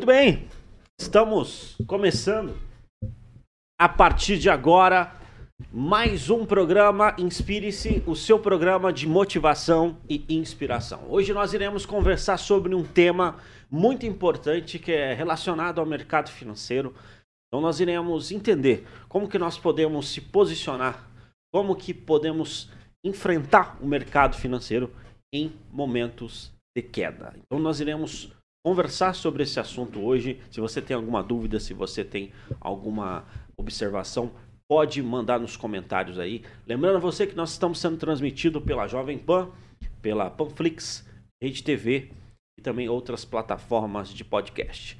Muito bem, estamos começando a partir de agora mais um programa Inspire-se, o seu programa de motivação e inspiração. Hoje nós iremos conversar sobre um tema muito importante que é relacionado ao mercado financeiro. Então nós iremos entender como que nós podemos se posicionar, como que podemos enfrentar o mercado financeiro em momentos de queda. Então nós iremos conversar sobre esse assunto hoje. Se você tem alguma dúvida, se você tem alguma observação, pode mandar nos comentários aí. Lembrando a você que nós estamos sendo transmitido pela Jovem Pan, pela Panflix, Rede TV e também outras plataformas de podcast.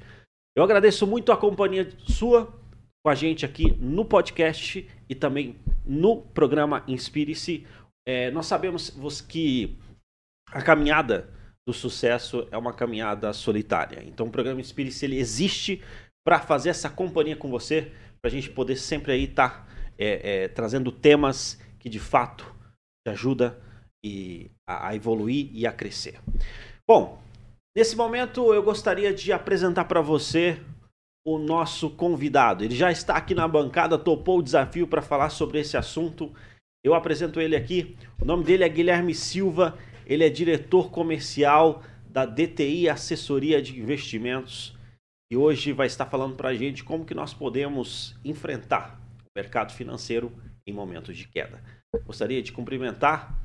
Eu agradeço muito a companhia sua com a gente aqui no podcast e também no programa Inspire-se. É, nós sabemos que a caminhada do sucesso é uma caminhada solitária. Então o programa Inspire-se ele existe para fazer essa companhia com você, para a gente poder sempre aí estar tá, é, é, trazendo temas que de fato te ajuda e, a, a evoluir e a crescer. Bom, nesse momento eu gostaria de apresentar para você o nosso convidado. Ele já está aqui na bancada, topou o desafio para falar sobre esse assunto. Eu apresento ele aqui. O nome dele é Guilherme Silva. Ele é diretor comercial da DTI Assessoria de Investimentos e hoje vai estar falando para a gente como que nós podemos enfrentar o mercado financeiro em momentos de queda. Gostaria de cumprimentar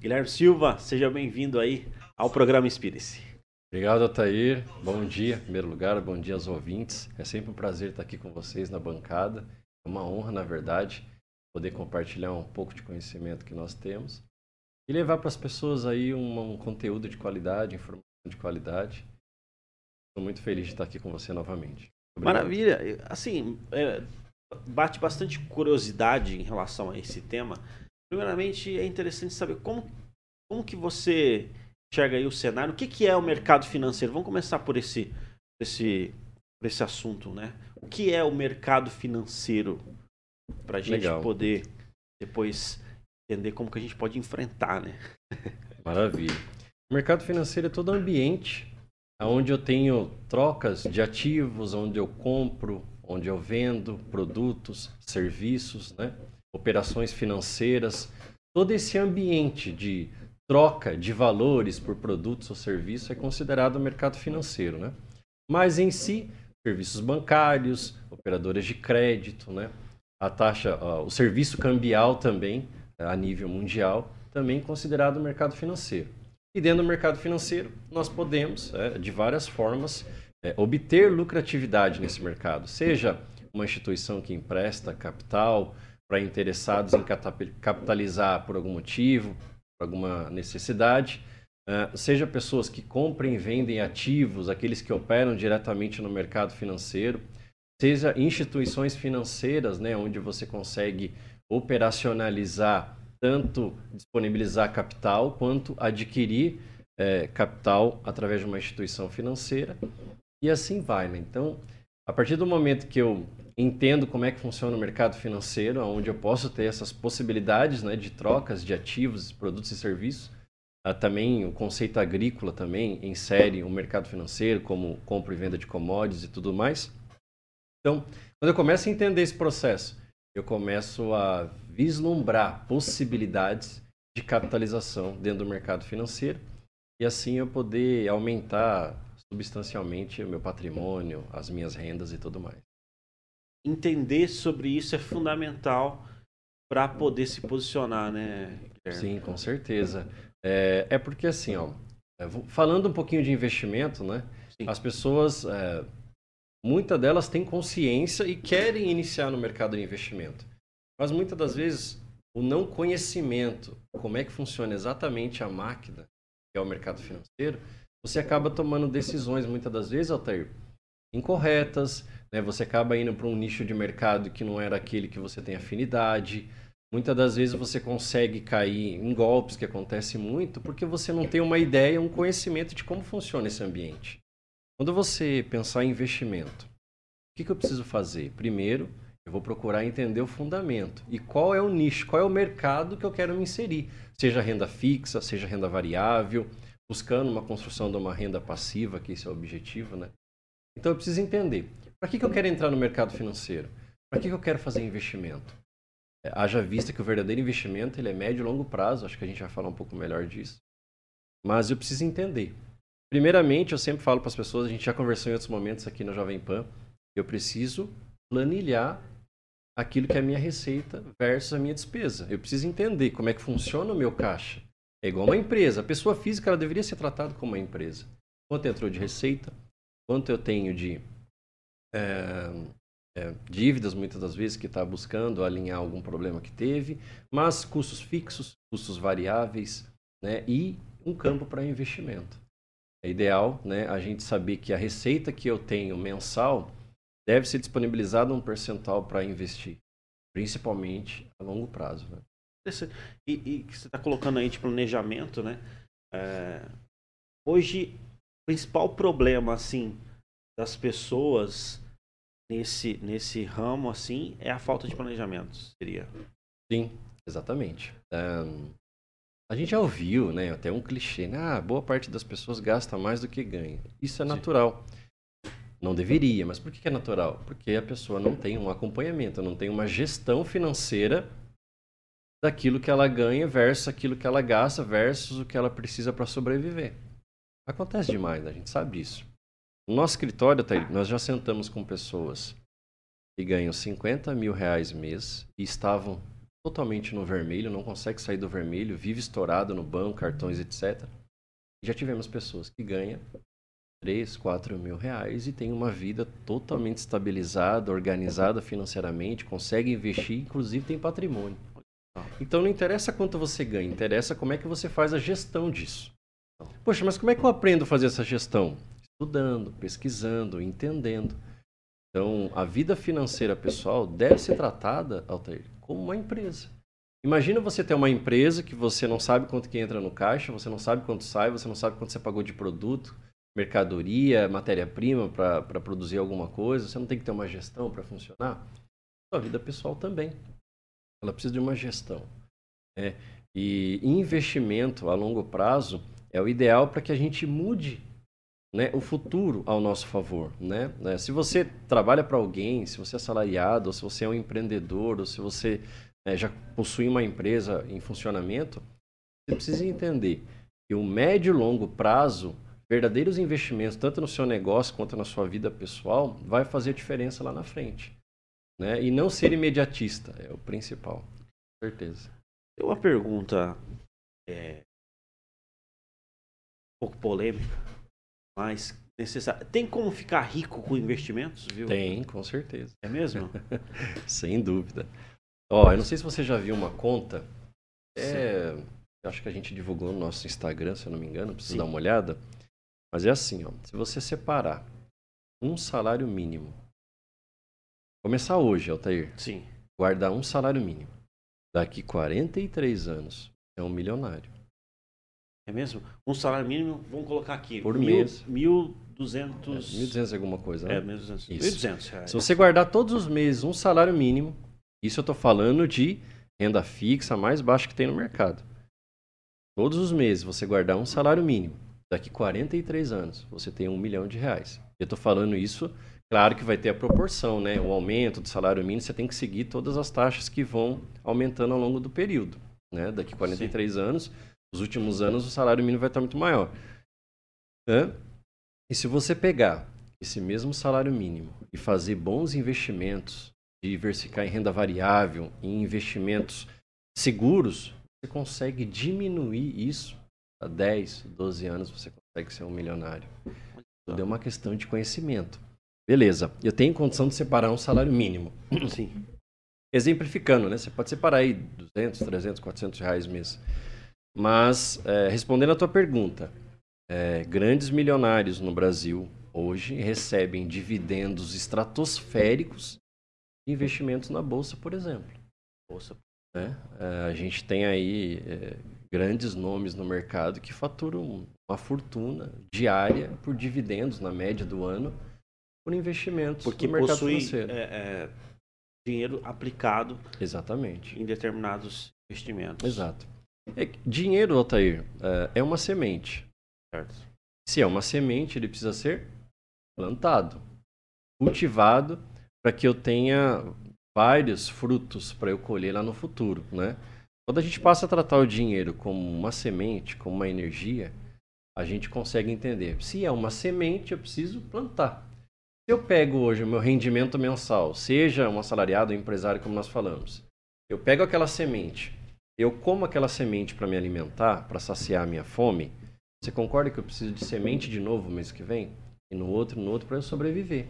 Guilherme Silva, seja bem-vindo aí ao programa Inspire-se. Obrigado, Atair. Bom dia, em primeiro lugar, bom dia aos ouvintes. É sempre um prazer estar aqui com vocês na bancada. É uma honra, na verdade, poder compartilhar um pouco de conhecimento que nós temos e levar para as pessoas aí um, um, conteúdo de qualidade, informação de qualidade. Estou muito feliz de estar aqui com você novamente. Obrigado. Maravilha. Assim, é, bate bastante curiosidade em relação a esse tema. Primeiramente, é interessante saber como, como que você enxerga aí o cenário. O que, que é o mercado financeiro? Vamos começar por esse, esse, por esse assunto, né? O que é o mercado financeiro? Para a gente Legal. poder depois entender como que a gente pode enfrentar, né? Maravilha. O mercado financeiro é todo ambiente onde eu tenho trocas de ativos, onde eu compro, onde eu vendo produtos, serviços, né? operações financeiras. Todo esse ambiente de troca de valores por produtos ou serviços é considerado mercado financeiro. Né? Mas em si, serviços bancários, operadoras de crédito, né? a taxa, o serviço cambial também a nível mundial, também considerado mercado financeiro. E dentro do mercado financeiro, nós podemos, é, de várias formas, é, obter lucratividade nesse mercado, seja uma instituição que empresta capital para interessados em capitalizar por algum motivo, por alguma necessidade, é, seja pessoas que comprem e vendem ativos, aqueles que operam diretamente no mercado financeiro, seja instituições financeiras, né, onde você consegue operacionalizar tanto disponibilizar capital quanto adquirir é, capital através de uma instituição financeira e assim vai. Né? Então, a partir do momento que eu entendo como é que funciona o mercado financeiro, onde eu posso ter essas possibilidades né, de trocas de ativos, produtos e serviços, ah, também o conceito agrícola também insere o mercado financeiro como compra e venda de commodities e tudo mais. Então, quando eu começo a entender esse processo eu começo a vislumbrar possibilidades de capitalização dentro do mercado financeiro e assim eu poder aumentar substancialmente o meu patrimônio, as minhas rendas e tudo mais. Entender sobre isso é fundamental para poder se posicionar, né? Sim, com certeza. É, é porque assim, ó, é, falando um pouquinho de investimento, né? Sim. As pessoas é, muitas delas têm consciência e querem iniciar no mercado de investimento. Mas muitas das vezes o não conhecimento, como é que funciona exatamente a máquina, que é o mercado financeiro, você acaba tomando decisões muitas das vezes, Altair, incorretas, né? você acaba indo para um nicho de mercado que não era aquele que você tem afinidade. Muitas das vezes você consegue cair em golpes, que acontece muito, porque você não tem uma ideia, um conhecimento de como funciona esse ambiente. Quando você pensar em investimento, o que, que eu preciso fazer? Primeiro, eu vou procurar entender o fundamento e qual é o nicho, qual é o mercado que eu quero me inserir. Seja renda fixa, seja renda variável, buscando uma construção de uma renda passiva, que esse é o objetivo, né? Então eu preciso entender. Para que, que eu quero entrar no mercado financeiro? Para que, que eu quero fazer investimento? É, haja vista que o verdadeiro investimento ele é médio e longo prazo, acho que a gente vai falar um pouco melhor disso. Mas eu preciso entender. Primeiramente, eu sempre falo para as pessoas, a gente já conversou em outros momentos aqui na Jovem Pan, eu preciso planilhar aquilo que é a minha receita versus a minha despesa. Eu preciso entender como é que funciona o meu caixa. É igual uma empresa. A pessoa física ela deveria ser tratada como uma empresa. Quanto entrou de receita, quanto eu tenho de é, é, dívidas, muitas das vezes, que está buscando alinhar algum problema que teve, mas custos fixos, custos variáveis né, e um campo para investimento. É ideal né, a gente saber que a receita que eu tenho mensal deve ser disponibilizada um percentual para investir, principalmente a longo prazo. Né? E, e que você está colocando aí de planejamento, né? É, hoje, o principal problema, assim, das pessoas nesse, nesse ramo, assim, é a falta de planejamento, seria? Sim, exatamente. Um, a gente já ouviu, né, até um clichê, né? Ah, boa parte das pessoas gasta mais do que ganha. Isso é natural. Não deveria, mas por que é natural? Porque a pessoa não tem um acompanhamento, não tem uma gestão financeira daquilo que ela ganha versus aquilo que ela gasta versus o que ela precisa para sobreviver. Acontece demais, a gente sabe disso. No nosso escritório, nós já sentamos com pessoas que ganham 50 mil reais mês e estavam totalmente no vermelho, não consegue sair do vermelho, vive estourado no banco, cartões, etc. Já tivemos pessoas que ganham 3, 4 mil reais e tem uma vida totalmente estabilizada, organizada financeiramente, consegue investir, inclusive tem patrimônio. Então não interessa quanto você ganha, interessa como é que você faz a gestão disso. Poxa, mas como é que eu aprendo a fazer essa gestão? Estudando, pesquisando, entendendo. Então, a vida financeira pessoal deve ser tratada, Altair, como uma empresa. Imagina você ter uma empresa que você não sabe quanto que entra no caixa, você não sabe quanto sai, você não sabe quanto você pagou de produto, mercadoria, matéria-prima para produzir alguma coisa, você não tem que ter uma gestão para funcionar. Sua vida pessoal também. Ela precisa de uma gestão. Né? E investimento a longo prazo é o ideal para que a gente mude né, o futuro ao nosso favor. Né? É, se você trabalha para alguém, se você é assalariado, ou se você é um empreendedor, ou se você é, já possui uma empresa em funcionamento, você precisa entender que o médio e longo prazo verdadeiros investimentos, tanto no seu negócio quanto na sua vida pessoal, vai fazer diferença lá na frente. Né? E não ser imediatista é o principal. Com certeza. Tem uma pergunta é, um pouco polêmica, mas necessária. Tem como ficar rico com investimentos, viu? Tem, com certeza. É mesmo? Sem dúvida. Ó, eu não sei se você já viu uma conta. É, acho que a gente divulgou no nosso Instagram, se eu não me engano, precisa Sim. dar uma olhada mas é assim, ó, se você separar um salário mínimo, começar hoje, Altair. Sim. Guardar um salário mínimo. Daqui 43 anos, é um milionário. É mesmo? Um salário mínimo, vamos colocar aqui. Por mil, mês. 1.200... É, 1.200 alguma coisa, né? É, 1.200. 1.200 reais. Se você guardar todos os meses um salário mínimo, isso eu estou falando de renda fixa mais baixa que tem no mercado. Todos os meses você guardar um salário mínimo daqui 43 anos você tem um milhão de reais. Eu estou falando isso, claro que vai ter a proporção, né? O aumento do salário mínimo, você tem que seguir todas as taxas que vão aumentando ao longo do período. Né? Daqui 43 Sim. anos, os últimos anos, o salário mínimo vai estar muito maior. Né? E se você pegar esse mesmo salário mínimo e fazer bons investimentos, diversificar em renda variável, em investimentos seguros, você consegue diminuir isso há 10, 12 anos você consegue ser um milionário. Tudo é uma questão de conhecimento. Beleza, eu tenho condição de separar um salário mínimo. Sim. Exemplificando, né? Você pode separar aí 200, 300, 400 reais mês. Mas, é, respondendo a tua pergunta, é, grandes milionários no Brasil hoje recebem dividendos estratosféricos de investimentos na Bolsa, por exemplo. Bolsa. Né? É, a gente tem aí é, grandes nomes no mercado que faturam uma fortuna diária por dividendos na média do ano por investimentos Porque no mercado possui, financeiro. É, é, dinheiro aplicado exatamente em determinados investimentos. Exato. É, dinheiro, Altair, é, é uma semente. Certo. Se é uma semente, ele precisa ser plantado, cultivado, para que eu tenha vários frutos para eu colher lá no futuro, né? Quando a gente passa a tratar o dinheiro como uma semente, como uma energia, a gente consegue entender. Se é uma semente, eu preciso plantar. Se eu pego hoje o meu rendimento mensal, seja um assalariado ou um empresário, como nós falamos, eu pego aquela semente, eu como aquela semente para me alimentar, para saciar a minha fome, você concorda que eu preciso de semente de novo mês que vem? E no outro, no outro, para eu sobreviver.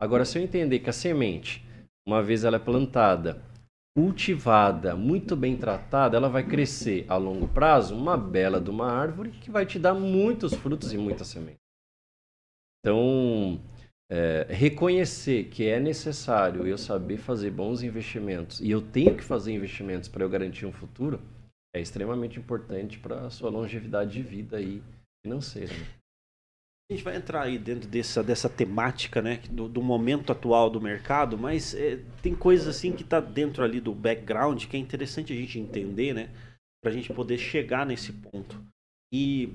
Agora, se eu entender que a semente, uma vez ela é plantada, cultivada, muito bem tratada, ela vai crescer a longo prazo uma bela de uma árvore que vai te dar muitos frutos e muita semente. Então, é, reconhecer que é necessário eu saber fazer bons investimentos e eu tenho que fazer investimentos para eu garantir um futuro é extremamente importante para a sua longevidade de vida aí financeira. Né? A gente vai entrar aí dentro dessa, dessa temática, né, do, do momento atual do mercado, mas é, tem coisas assim que está dentro ali do background que é interessante a gente entender, né, para a gente poder chegar nesse ponto. E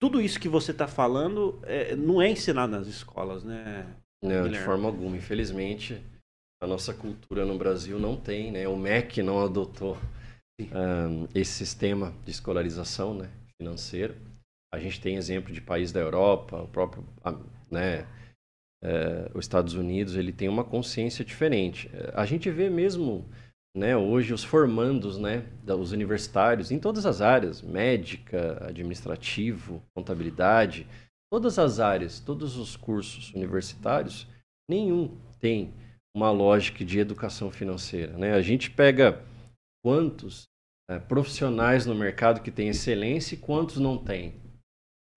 tudo isso que você está falando é, não é ensinado nas escolas, né? Não, Guilherme? de forma alguma. Infelizmente, a nossa cultura no Brasil não tem, né? O MEC não adotou um, esse sistema de escolarização né, financeiro. A gente tem exemplo de países da Europa, o próprio, né, é, os Estados Unidos, ele tem uma consciência diferente. A gente vê mesmo, né, hoje os formandos, né, os universitários em todas as áreas, médica, administrativo, contabilidade, todas as áreas, todos os cursos universitários, nenhum tem uma lógica de educação financeira, né? A gente pega quantos é, profissionais no mercado que têm excelência e quantos não têm.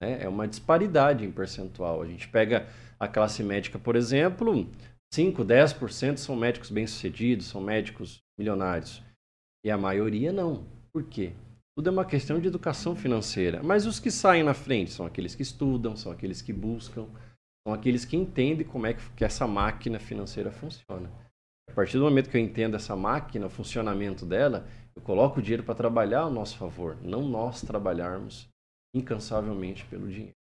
Né? É uma disparidade em percentual. A gente pega a classe médica, por exemplo, 5, 10% são médicos bem-sucedidos, são médicos milionários. E a maioria não. Por quê? Tudo é uma questão de educação financeira. Mas os que saem na frente são aqueles que estudam, são aqueles que buscam, são aqueles que entendem como é que essa máquina financeira funciona. A partir do momento que eu entendo essa máquina, o funcionamento dela, eu coloco o dinheiro para trabalhar ao nosso favor, não nós trabalharmos incansavelmente pelo dinheiro.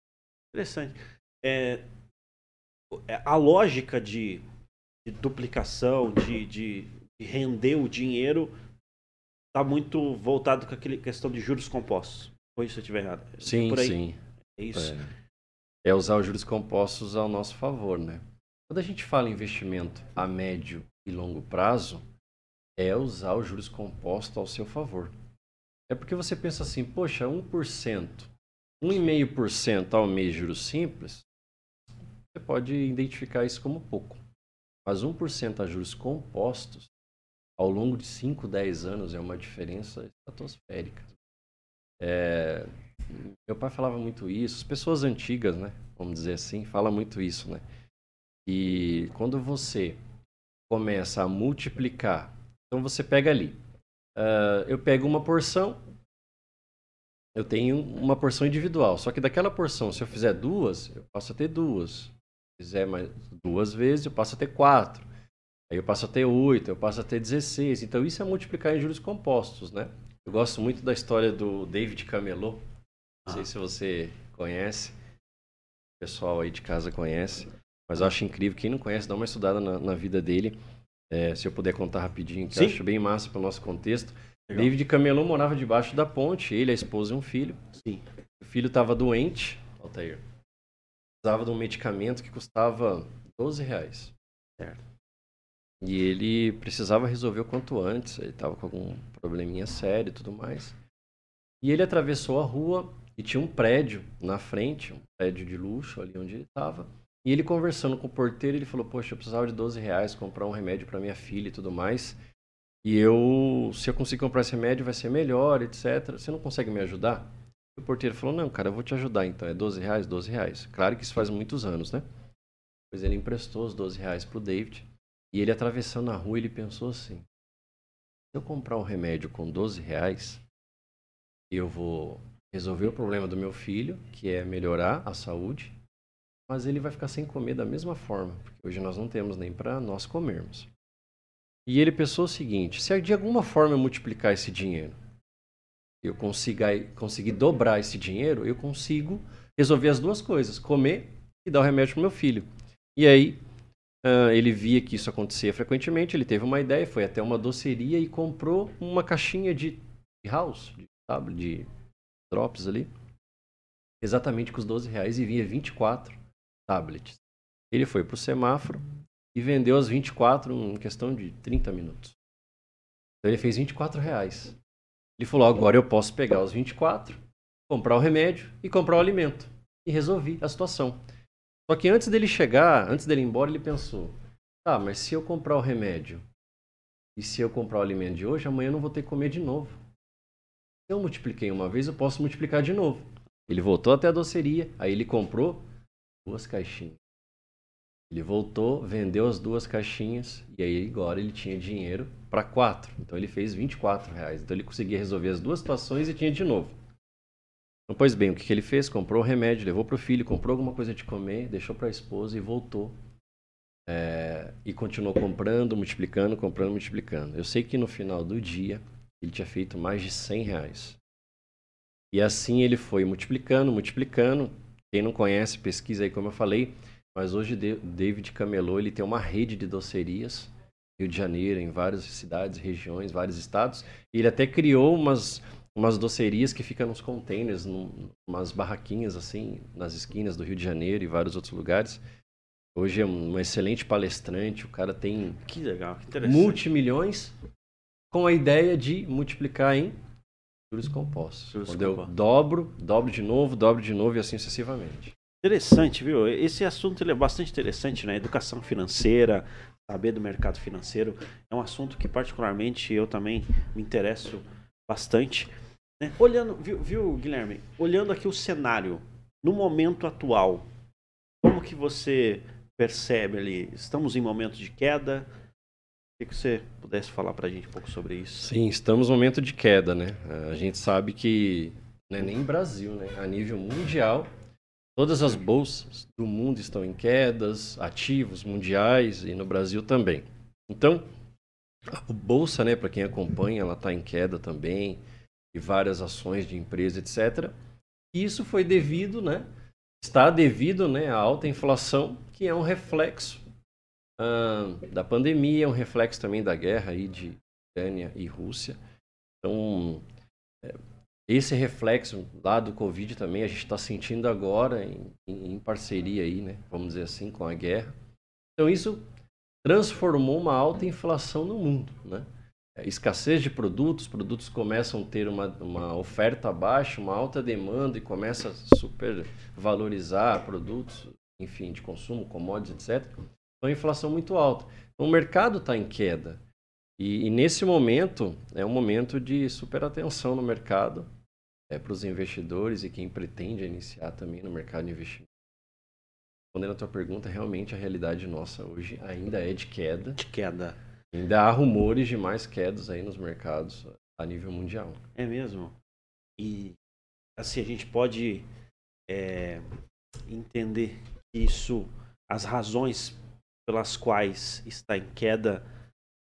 Interessante. É, é, a lógica de, de duplicação, de, de, de, render o dinheiro, está muito voltado com aquela questão de juros compostos. Foi isso se eu estiver errado? Sim, sim. É isso. É. é usar os juros compostos ao nosso favor, né? Quando a gente fala em investimento a médio e longo prazo, é usar os juros compostos ao seu favor. É porque você pensa assim, poxa, 1%, 1,5% ao mês de juros simples, você pode identificar isso como pouco. Mas 1% a juros compostos, ao longo de 5, 10 anos, é uma diferença estratosférica. É... Meu pai falava muito isso, as pessoas antigas, né, vamos dizer assim, falam muito isso, né? E quando você começa a multiplicar então você pega ali. Uh, eu pego uma porção, eu tenho uma porção individual. Só que daquela porção, se eu fizer duas, eu passo a ter duas. Fizer mais duas vezes, eu passo a ter quatro. Aí eu passo a ter oito, eu passo a ter 16. Então isso é multiplicar em juros compostos, né? Eu gosto muito da história do David Camelot. Não ah. sei se você conhece. O pessoal aí de casa conhece. Mas eu acho incrível. Quem não conhece, dá uma estudada na, na vida dele. É, se eu puder contar rapidinho, que Sim. eu acho bem massa para o nosso contexto. Legal. David Camelon morava debaixo da ponte, ele, a esposa e um filho. Sim. O filho estava doente, Altair. Precisava de um medicamento que custava 12 reais. Certo. E ele precisava resolver o quanto antes, ele estava com algum probleminha sério e tudo mais. E ele atravessou a rua e tinha um prédio na frente, um prédio de luxo ali onde ele estava. E ele conversando com o porteiro, ele falou: Poxa, eu precisava de 12 reais comprar um remédio para minha filha e tudo mais. E eu, se eu conseguir comprar esse remédio, vai ser melhor, etc. Você não consegue me ajudar? O porteiro falou: Não, cara, eu vou te ajudar então. É 12 reais, 12 reais. Claro que isso faz muitos anos, né? Pois ele emprestou os 12 reais pro David. E ele atravessando a rua, ele pensou assim: Se eu comprar um remédio com 12 reais, eu vou resolver o problema do meu filho, que é melhorar a saúde mas ele vai ficar sem comer da mesma forma, porque hoje nós não temos nem para nós comermos. E ele pensou o seguinte: se de alguma forma eu multiplicar esse dinheiro, eu consiga, conseguir dobrar esse dinheiro, eu consigo resolver as duas coisas: comer e dar o remédio para meu filho. E aí, uh, ele via que isso acontecia frequentemente, ele teve uma ideia, foi até uma doceria e comprou uma caixinha de house, de, sabe, de drops ali, exatamente com os 12 reais e vinha 24 tablets. Ele foi para o semáforo e vendeu as 24 em questão de 30 minutos. Então ele fez 24 reais. Ele falou: agora eu posso pegar os 24, comprar o remédio e comprar o alimento. E resolvi a situação. Só que antes dele chegar, antes dele ir embora, ele pensou: tá, mas se eu comprar o remédio e se eu comprar o alimento de hoje, amanhã eu não vou ter que comer de novo. Se eu multipliquei uma vez, eu posso multiplicar de novo. Ele voltou até a doceria, aí ele comprou duas caixinhas. Ele voltou, vendeu as duas caixinhas e aí agora ele tinha dinheiro para quatro. Então ele fez 24 reais. Então ele conseguia resolver as duas situações e tinha de novo. Então, pois bem, o que, que ele fez? Comprou o remédio, levou para o filho, comprou alguma coisa de comer, deixou para a esposa e voltou. É, e continuou comprando, multiplicando, comprando, multiplicando. Eu sei que no final do dia ele tinha feito mais de 100 reais. E assim ele foi multiplicando, multiplicando. Quem não conhece, pesquisa aí como eu falei. Mas hoje David Camelot ele tem uma rede de docerias Rio de Janeiro, em várias cidades, regiões, vários estados. E ele até criou umas, umas docerias que ficam nos containers, num, umas barraquinhas assim, nas esquinas do Rio de Janeiro e vários outros lugares. Hoje é um excelente palestrante, o cara tem que legal, que multimilhões com a ideia de multiplicar em juros compostos. Juros Quando compostos. eu dobro, dobro de novo, dobro de novo e assim sucessivamente. Interessante, viu? Esse assunto é bastante interessante, né? Educação financeira, saber do mercado financeiro, é um assunto que particularmente eu também me interesso bastante. Né? Olhando, viu, viu, Guilherme? Olhando aqui o cenário, no momento atual, como que você percebe ali? Estamos em momento de queda? O que você pudesse falar para a gente um pouco sobre isso? Sim, estamos em momento de queda, né? A gente sabe que não é nem Brasil, né? A nível mundial, Todas as bolsas do mundo estão em quedas, ativos mundiais e no Brasil também. Então, a bolsa, né, para quem acompanha, ela está em queda também, e várias ações de empresa, etc. E isso foi devido, né, está devido, né, à alta inflação, que é um reflexo ah, da pandemia, é um reflexo também da guerra aí de Ucrânia e Rússia. Então, é, esse reflexo lá do Covid também a gente está sentindo agora em, em, parceria aí, né? Vamos dizer assim, com a guerra. Então isso transformou uma alta inflação no mundo, né? É, escassez de produtos, produtos começam a ter uma, uma oferta baixa, uma alta demanda e começa a supervalorizar produtos, enfim, de consumo, commodities, etc. Então, inflação muito alta. Então, o mercado está em queda. E, e, nesse momento, é um momento de super atenção no mercado, é, para os investidores e quem pretende iniciar também no mercado de investimento. Respondendo a tua pergunta, realmente a realidade nossa hoje ainda é de queda. De queda. Ainda há rumores de mais quedas aí nos mercados a nível mundial. É mesmo? E assim, a gente pode é, entender isso, as razões pelas quais está em queda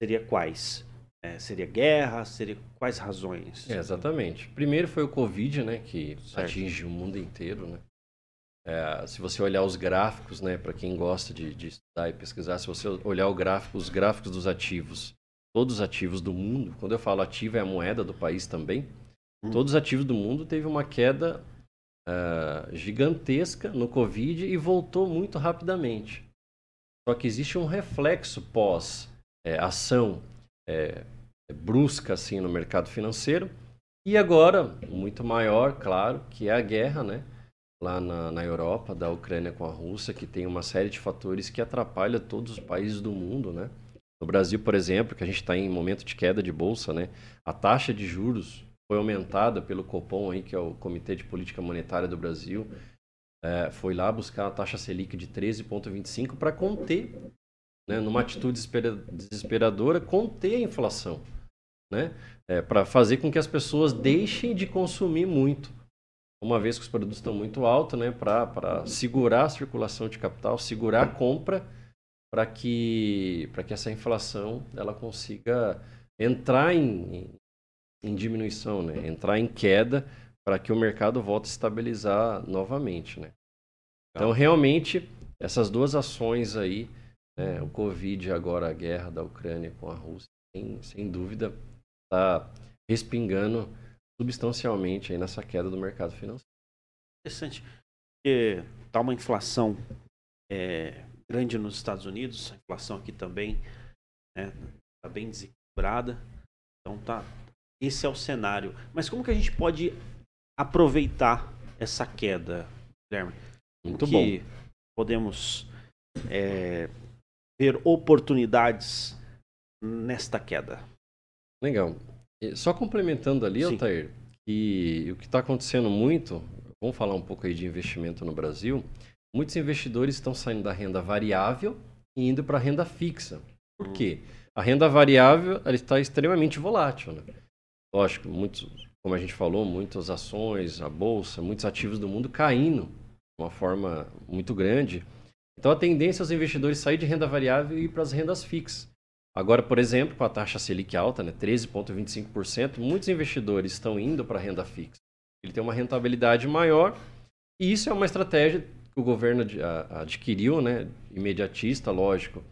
seria quais? É, seria guerra? Seria quais razões? É, exatamente. Primeiro foi o Covid, né, que certo. atinge o mundo inteiro, né? É, se você olhar os gráficos, né, para quem gosta de, de, estudar e pesquisar, se você olhar gráfico, os gráficos dos ativos, todos os ativos do mundo, quando eu falo ativo é a moeda do país também, hum. todos os ativos do mundo teve uma queda uh, gigantesca no Covid e voltou muito rapidamente. Só que existe um reflexo pós é, ação é, brusca assim no mercado financeiro. E agora, muito maior, claro, que é a guerra, né? Lá na, na Europa, da Ucrânia com a Rússia, que tem uma série de fatores que atrapalha todos os países do mundo, né? No Brasil, por exemplo, que a gente está em momento de queda de bolsa, né? A taxa de juros foi aumentada pelo Copom, aí, que é o Comitê de Política Monetária do Brasil. É, foi lá buscar a taxa Selic de 13,25 para conter né, numa atitude desesperadora, conter a inflação, né, é, para fazer com que as pessoas deixem de consumir muito, uma vez que os produtos estão muito altos, né, para segurar a circulação de capital, segurar a compra, para que, que essa inflação ela consiga entrar em, em diminuição, né, entrar em queda, para que o mercado volte a estabilizar novamente. Né. Então, realmente, essas duas ações aí, né, o Covid e agora a guerra da Ucrânia com a Rússia, sem, sem dúvida, está respingando substancialmente aí nessa queda do mercado financeiro. Interessante, porque está uma inflação é, grande nos Estados Unidos, a inflação aqui também está né, tá bem desequilibrada, então tá, esse é o cenário. Mas como que a gente pode aproveitar essa queda, Guilherme? Muito que bom. Podemos é, ver oportunidades nesta queda. Legal. Só complementando ali, Sim. Altair, que o que está acontecendo muito, vamos falar um pouco aí de investimento no Brasil, muitos investidores estão saindo da renda variável e indo para a renda fixa. Por quê? A renda variável está extremamente volátil. Né? Lógico, muitos, como a gente falou, muitas ações, a bolsa, muitos ativos do mundo caindo de uma forma muito grande. Então a tendência é os investidores sair de renda variável e ir para as rendas fixas. Agora, por exemplo, com a taxa Selic alta, né, 13,25%, muitos investidores estão indo para a renda fixa. Ele tem uma rentabilidade maior e isso é uma estratégia que o governo adquiriu, né, imediatista, lógico,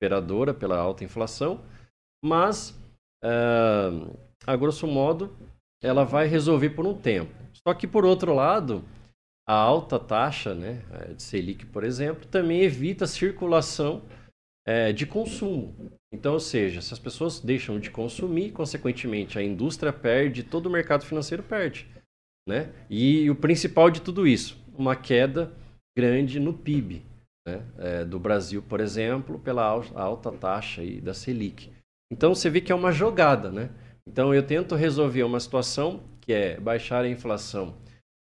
operadora pela alta inflação, mas uh, a grosso modo, ela vai resolver por um tempo. Só que, por outro lado, a alta taxa né, de Selic, por exemplo, também evita a circulação é, de consumo. Então, ou seja, se as pessoas deixam de consumir, consequentemente a indústria perde, todo o mercado financeiro perde. Né? E o principal de tudo isso, uma queda grande no PIB né? é, do Brasil, por exemplo, pela alta taxa aí da Selic. Então você vê que é uma jogada, né? Então eu tento resolver uma situação que é baixar a inflação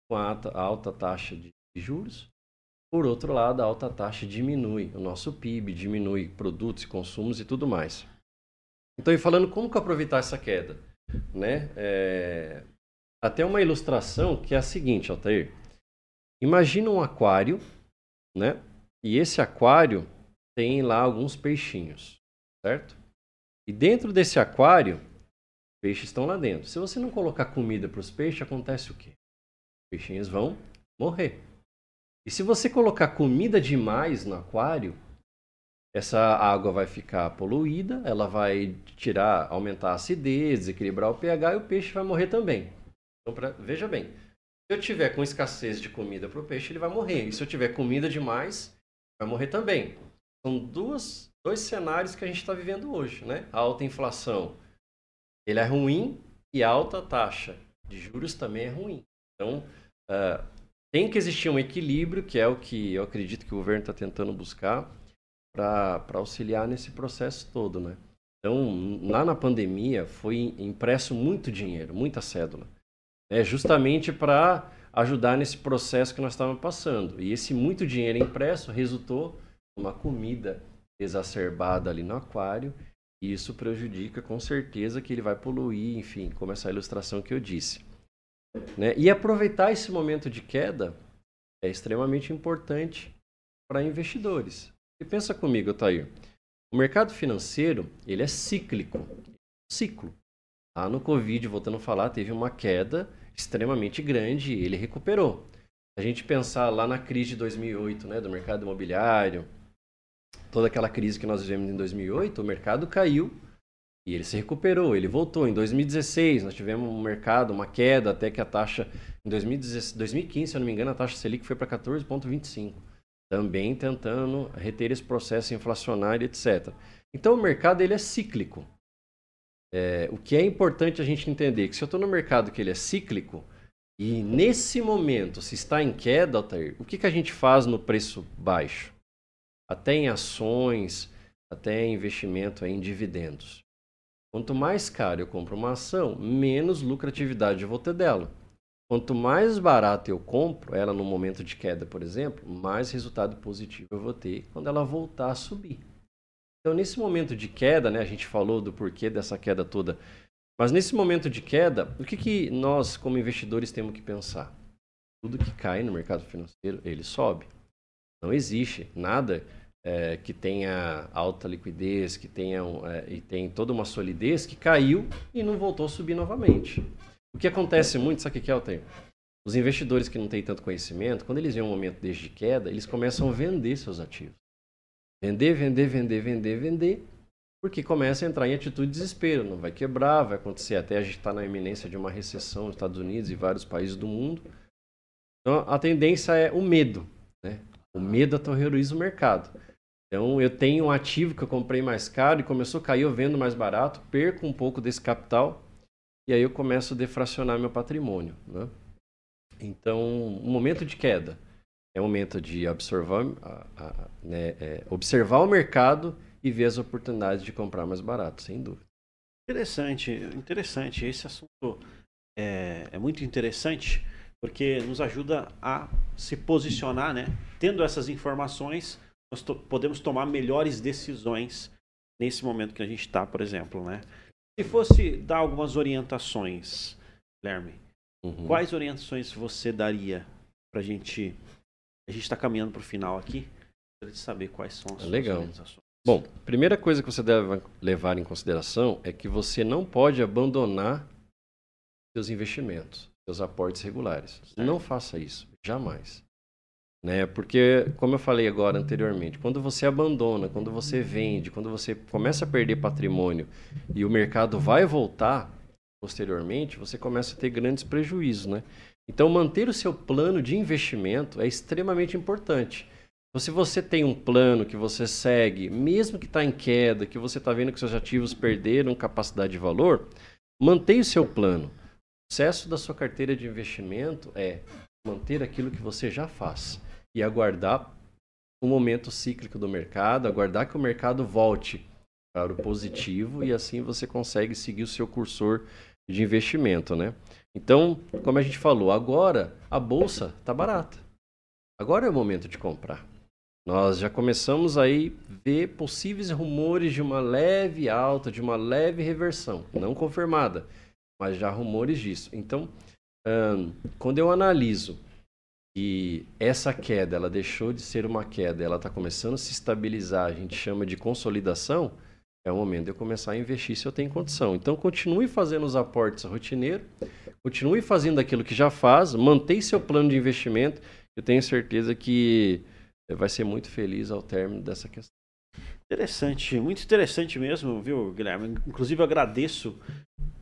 com a alta, taxa de juros. Por outro lado, a alta taxa diminui o nosso PIB, diminui produtos e consumos e tudo mais. Então, e falando como que aproveitar essa queda, né? É... Até uma ilustração que é a seguinte, Altair. Imagina um aquário, né? E esse aquário tem lá alguns peixinhos, certo? E dentro desse aquário peixes estão lá dentro. Se você não colocar comida para os peixes, acontece o quê? Os peixinhos vão morrer. E se você colocar comida demais no aquário, essa água vai ficar poluída, ela vai tirar, aumentar a acidez, desequilibrar o pH e o peixe vai morrer também. Então, pra, veja bem, se eu tiver com escassez de comida para o peixe, ele vai morrer. E se eu tiver comida demais, vai morrer também. São duas, dois cenários que a gente está vivendo hoje, né? A alta inflação ele é ruim e alta taxa de juros também é ruim. Então, uh, tem que existir um equilíbrio, que é o que eu acredito que o governo está tentando buscar para auxiliar nesse processo todo, né? Então, lá na pandemia, foi impresso muito dinheiro, muita cédula, né? justamente para ajudar nesse processo que nós estávamos passando. E esse muito dinheiro impresso resultou numa comida exacerbada ali no aquário e isso prejudica com certeza que ele vai poluir, enfim, como essa ilustração que eu disse. Né? E aproveitar esse momento de queda é extremamente importante para investidores. E pensa comigo, Tair. O mercado financeiro ele é cíclico, ciclo. Lá no Covid, voltando a falar, teve uma queda extremamente grande e ele recuperou. A gente pensar lá na crise de 2008, né, do mercado imobiliário, toda aquela crise que nós vivemos em 2008, o mercado caiu e ele se recuperou, ele voltou. Em 2016, nós tivemos um mercado, uma queda, até que a taxa, em 2015, se eu não me engano, a taxa Selic foi para 14,25. Também tentando reter esse processo inflacionário, etc. Então, o mercado ele é cíclico. É, o que é importante a gente entender que se eu estou no mercado que ele é cíclico, e nesse momento, se está em queda, Altair, o que, que a gente faz no preço baixo? até em ações, até em investimento em dividendos. Quanto mais caro eu compro uma ação, menos lucratividade eu vou ter dela. Quanto mais barato eu compro ela no momento de queda, por exemplo, mais resultado positivo eu vou ter quando ela voltar a subir. Então, nesse momento de queda, né, a gente falou do porquê dessa queda toda, mas nesse momento de queda, o que, que nós, como investidores, temos que pensar? Tudo que cai no mercado financeiro, ele sobe. Não existe nada é, que tenha alta liquidez, que tenha é, e tem toda uma solidez, que caiu e não voltou a subir novamente. O que acontece muito, sabe o que é, Altair? Os investidores que não têm tanto conhecimento, quando eles veem um momento desde queda, eles começam a vender seus ativos. Vender, vender, vender, vender, vender, porque começa a entrar em atitude de desespero. Não vai quebrar, vai acontecer. Até a gente está na iminência de uma recessão nos Estados Unidos e vários países do mundo. Então, a tendência é o medo. Né? O medo aterroriza o mercado. Então, eu tenho um ativo que eu comprei mais caro e começou a cair, eu vendo mais barato, perco um pouco desse capital e aí eu começo a defracionar meu patrimônio. Né? Então, um momento de queda é o momento de observar, né, é, observar o mercado e ver as oportunidades de comprar mais barato, sem dúvida. Interessante, interessante. Esse assunto é, é muito interessante porque nos ajuda a se posicionar, né? Tendo essas informações, nós to podemos tomar melhores decisões nesse momento que a gente está, por exemplo, né? Se fosse dar algumas orientações, Guilherme, uhum. quais orientações você daria para a gente? A gente está caminhando para o final aqui, para saber quais são as Legal. orientações. Bom, primeira coisa que você deve levar em consideração é que você não pode abandonar seus investimentos, seus aportes regulares. Certo. Não faça isso, jamais. Né? Porque, como eu falei agora anteriormente, quando você abandona, quando você vende, quando você começa a perder patrimônio e o mercado vai voltar posteriormente, você começa a ter grandes prejuízos. Né? Então, manter o seu plano de investimento é extremamente importante. Então, se você tem um plano que você segue, mesmo que está em queda, que você está vendo que seus ativos perderam capacidade de valor, mantenha o seu plano. O sucesso da sua carteira de investimento é manter aquilo que você já faz e aguardar o momento cíclico do mercado, aguardar que o mercado volte para o positivo e assim você consegue seguir o seu cursor de investimento, né? Então, como a gente falou, agora a bolsa está barata. Agora é o momento de comprar. Nós já começamos aí ver possíveis rumores de uma leve alta, de uma leve reversão, não confirmada, mas já rumores disso. Então, quando eu analiso que essa queda, ela deixou de ser uma queda, ela está começando a se estabilizar, a gente chama de consolidação, é o momento de eu começar a investir se eu tenho condição. Então, continue fazendo os aportes rotineiros, continue fazendo aquilo que já faz, mantenha seu plano de investimento. Eu tenho certeza que vai ser muito feliz ao término dessa questão. Interessante, muito interessante mesmo, viu, Guilherme? Inclusive, agradeço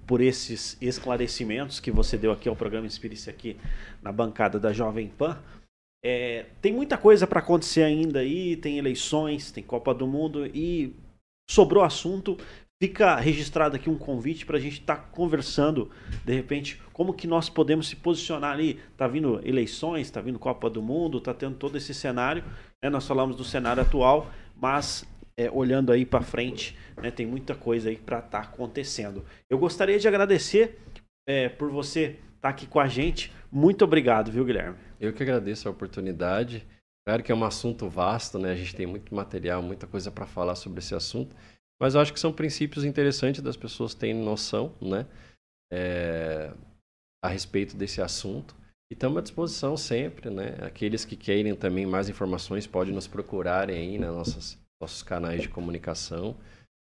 por esses esclarecimentos que você deu aqui ao programa Inspire-se aqui na bancada da Jovem Pan. É, tem muita coisa para acontecer ainda aí, tem eleições, tem Copa do Mundo e sobrou assunto. Fica registrado aqui um convite para a gente estar tá conversando, de repente, como que nós podemos se posicionar ali. Tá vindo eleições, tá vindo Copa do Mundo, tá tendo todo esse cenário. Né? Nós falamos do cenário atual, mas é, olhando aí para frente, né, tem muita coisa aí para estar tá acontecendo. Eu gostaria de agradecer é, por você estar tá aqui com a gente. Muito obrigado, viu, Guilherme? Eu que agradeço a oportunidade. Claro que é um assunto vasto, né? A gente tem muito material, muita coisa para falar sobre esse assunto. Mas eu acho que são princípios interessantes das pessoas terem noção, né? É, a respeito desse assunto. E estamos à disposição sempre, né? Aqueles que querem também mais informações podem nos procurarem aí nas nossas nossos canais de comunicação.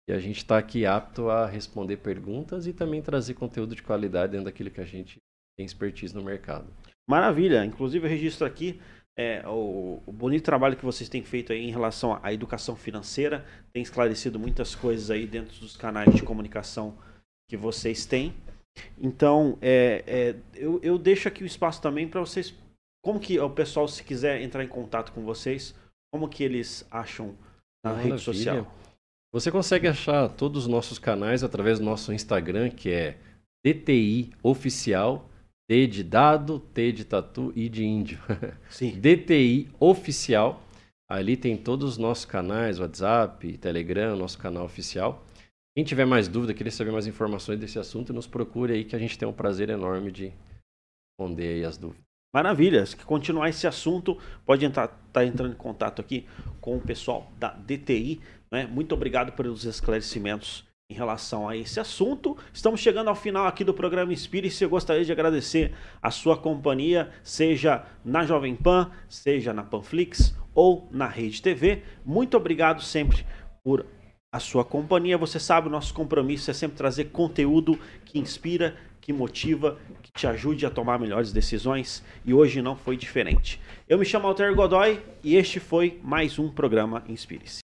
E a gente está aqui apto a responder perguntas e também trazer conteúdo de qualidade dentro daquilo que a gente tem expertise no mercado. Maravilha! Inclusive eu registro aqui é, o, o, bonito trabalho que vocês têm feito aí em relação à educação financeira, tem esclarecido muitas coisas aí dentro dos canais de comunicação que vocês têm. Então, é, é, eu, eu deixo aqui o espaço também para vocês, como que o pessoal, se quiser entrar em contato com vocês, como que eles acham na Maravilha. rede social? Você consegue achar todos os nossos canais através do nosso Instagram, que é DTI Oficial D de dado, T de tatu e de índio. Sim. DTI oficial. Ali tem todos os nossos canais, WhatsApp, Telegram, nosso canal oficial. Quem tiver mais dúvida, querer saber mais informações desse assunto, nos procure aí que a gente tem um prazer enorme de responder aí as dúvidas. Maravilha. Se continuar esse assunto, pode estar tá entrando em contato aqui com o pessoal da DTI. Né? Muito obrigado pelos esclarecimentos em relação a esse assunto. Estamos chegando ao final aqui do programa Inspire-se. Eu gostaria de agradecer a sua companhia, seja na Jovem Pan, seja na Panflix ou na Rede TV. Muito obrigado sempre por a sua companhia. Você sabe, o nosso compromisso é sempre trazer conteúdo que inspira, que motiva, que te ajude a tomar melhores decisões e hoje não foi diferente. Eu me chamo Alter Godoy e este foi mais um programa Inspire-se.